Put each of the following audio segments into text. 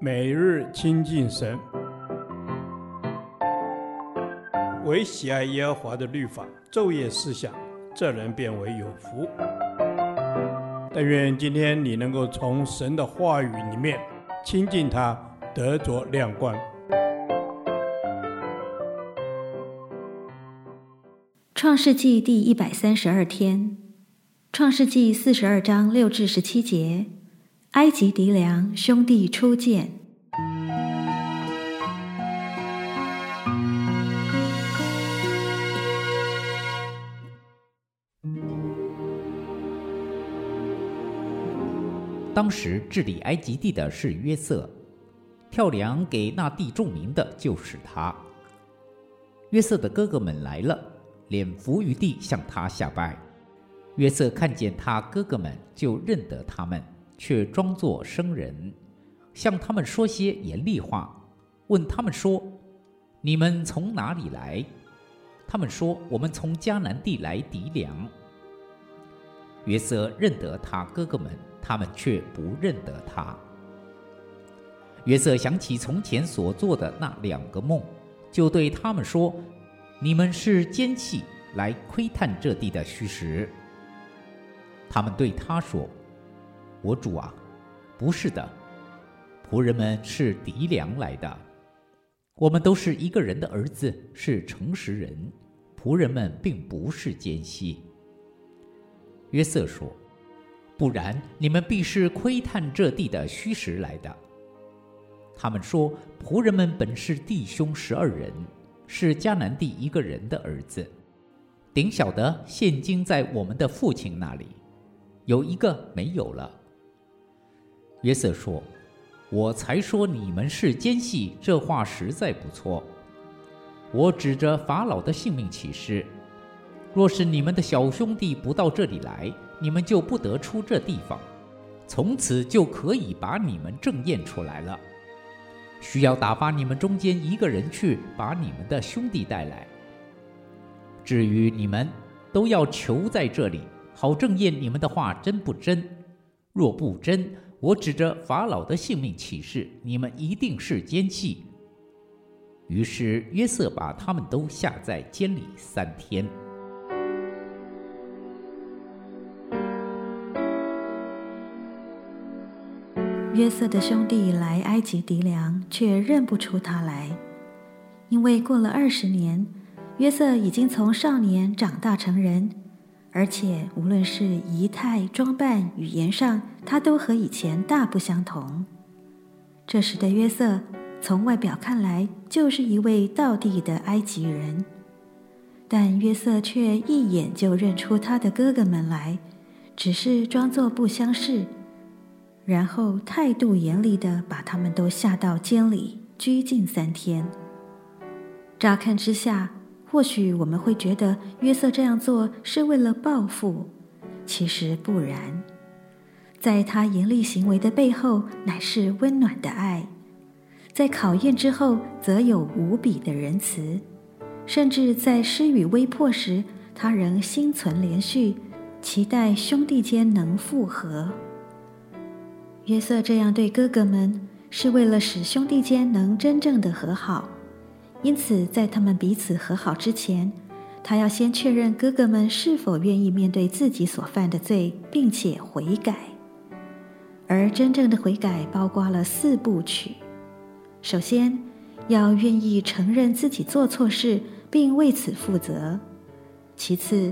每日亲近神，唯喜爱耶和华的律法，昼夜思想，这人便为有福。但愿今天你能够从神的话语里面亲近他，得着亮光。创世纪第一百三十二天，创世纪四十二章六至十七节。埃及敌粮兄弟初见。当时治理埃及地的是约瑟，跳梁给那地众民的就是他。约瑟的哥哥们来了，脸伏于地向他下拜。约瑟看见他哥哥们，就认得他们。却装作生人，向他们说些严厉话，问他们说：“你们从哪里来？”他们说：“我们从迦南地来糴粮。”约瑟认得他哥哥们，他们却不认得他。约瑟想起从前所做的那两个梦，就对他们说：“你们是奸细，来窥探这地的虚实。”他们对他说。我主啊，不是的，仆人们是糴粮来的。我们都是一个人的儿子，是诚实人。仆人们并不是奸细。约瑟说：“不然，你们必是窥探这地的虚实来的。”他们说：“仆人们本是弟兄十二人，是迦南地一个人的儿子。顶小的现今在我们的父亲那里，有一个没有了。”约瑟说：“我才说你们是奸细，这话实在不错。我指着法老的性命起誓，若是你们的小兄弟不到这里来，你们就不得出这地方。从此就可以把你们证验出来了。需要打发你们中间一个人去把你们的兄弟带来。至于你们，都要囚在这里，好证验你们的话真不真。若不真，我指着法老的性命起誓，你们一定是奸细。于是约瑟把他们都下在监里三天。约瑟的兄弟来埃及糴粮，却认不出他来，因为过了二十年，约瑟已经从少年长大成人。而且，无论是仪态、装扮、语言上，他都和以前大不相同。这时的约瑟，从外表看来就是一位道地的埃及人，但约瑟却一眼就认出他的哥哥们来，只是装作不相识，然后态度严厉地把他们都下到监里拘禁三天。乍看之下，或许我们会觉得约瑟这样做是为了报复，其实不然。在他严厉行为的背后，乃是温暖的爱；在考验之后，则有无比的仁慈；甚至在施与威迫时，他仍心存连续，期待兄弟间能复和。约瑟这样对哥哥们，是为了使兄弟间能真正的和好。因此，在他们彼此和好之前，他要先确认哥哥们是否愿意面对自己所犯的罪，并且悔改。而真正的悔改包括了四部曲：首先，要愿意承认自己做错事，并为此负责；其次，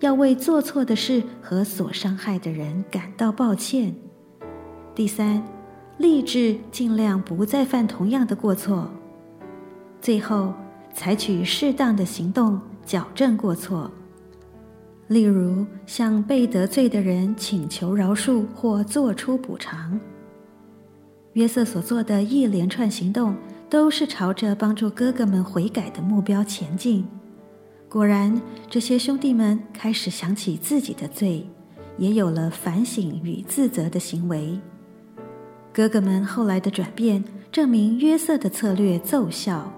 要为做错的事和所伤害的人感到抱歉；第三，立志尽量不再犯同样的过错。最后，采取适当的行动矫正过错，例如向被得罪的人请求饶恕或做出补偿。约瑟所做的一连串行动，都是朝着帮助哥哥们悔改的目标前进。果然，这些兄弟们开始想起自己的罪，也有了反省与自责的行为。哥哥们后来的转变，证明约瑟的策略奏效。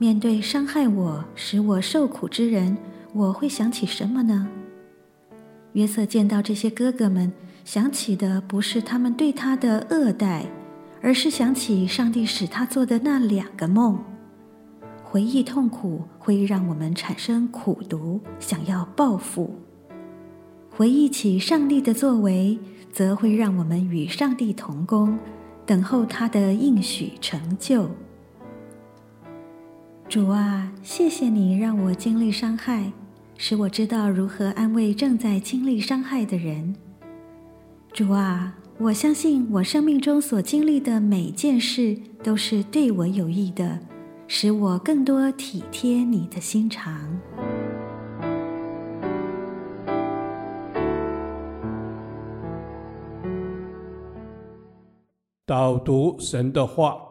面对伤害我、使我受苦之人，我会想起什么呢？约瑟见到这些哥哥们，想起的不是他们对他的恶待，而是想起上帝使他做的那两个梦。回忆痛苦会让我们产生苦毒，想要报复；回忆起上帝的作为，则会让我们与上帝同工，等候他的应许成就。主啊，谢谢你让我经历伤害，使我知道如何安慰正在经历伤害的人。主啊，我相信我生命中所经历的每件事都是对我有益的，使我更多体贴你的心肠。导读神的话。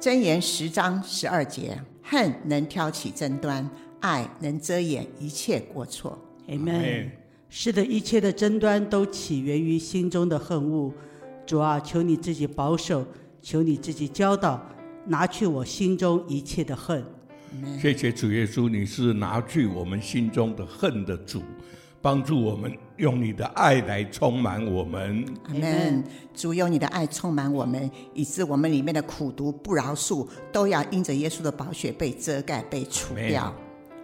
箴言十章十二节：恨能挑起争端，爱能遮掩一切过错。Amen。是的，一切的争端都起源于心中的恨恶。主啊，求你自己保守，求你自己教导，拿去我心中一切的恨。谢谢主耶稣，你是拿去我们心中的恨的主。帮助我们用你的爱来充满我们，阿门。主用你的爱充满我们，以致我们里面的苦毒、不饶恕，都要因着耶稣的宝血被遮盖、被除掉。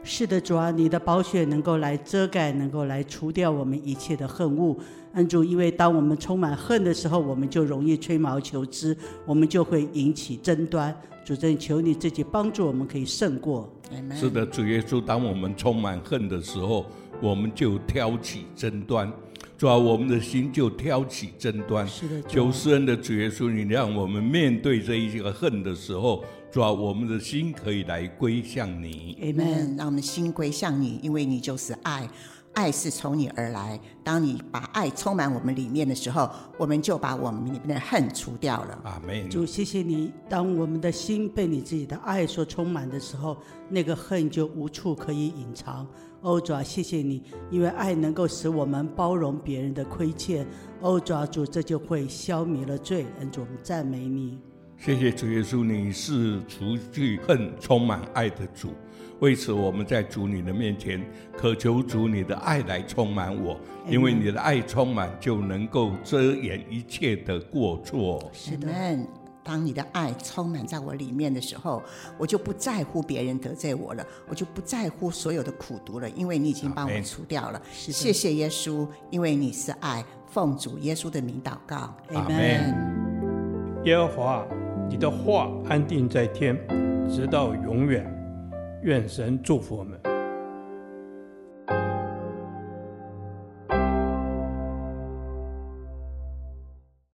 是的，主啊，你的宝血能够来遮盖，能够来除掉我们一切的恨恶。恩主，因为当我们充满恨的时候，我们就容易吹毛求疵，我们就会引起争端。主，真求你自己帮助我们，可以胜过。是的，主耶稣，当我们充满恨的时候。我们就挑起争端，主啊，我们的心就挑起争端。是的，求施恩的主耶稣，你让我们面对这一个恨的时候，主啊，我们的心可以来归向你。阿门。让我们心归向你，因为你就是爱，爱是从你而来。当你把爱充满我们里面的时候，我们就把我们里面的恨除掉了。阿门。主，谢谢你。当我们的心被你自己的爱所充满的时候，那个恨就无处可以隐藏。哦，主啊，谢谢你，因为爱能够使我们包容别人的亏欠。哦，主啊，主，这就会消灭了罪。恩主，我们赞美你。谢谢主耶稣，你是除去恨、充满爱的主。为此，我们在主你的面前渴求主你的爱来充满我，因为你的爱充满，就能够遮掩一切的过错。是的。当你的爱充满在我里面的时候，我就不在乎别人得罪我了，我就不在乎所有的苦毒了，因为你已经帮我除掉了。谢谢耶稣，因为你是爱，奉主耶稣的名祷告，阿门。耶和华，你的话安定在天，直到永远。愿神祝福我们。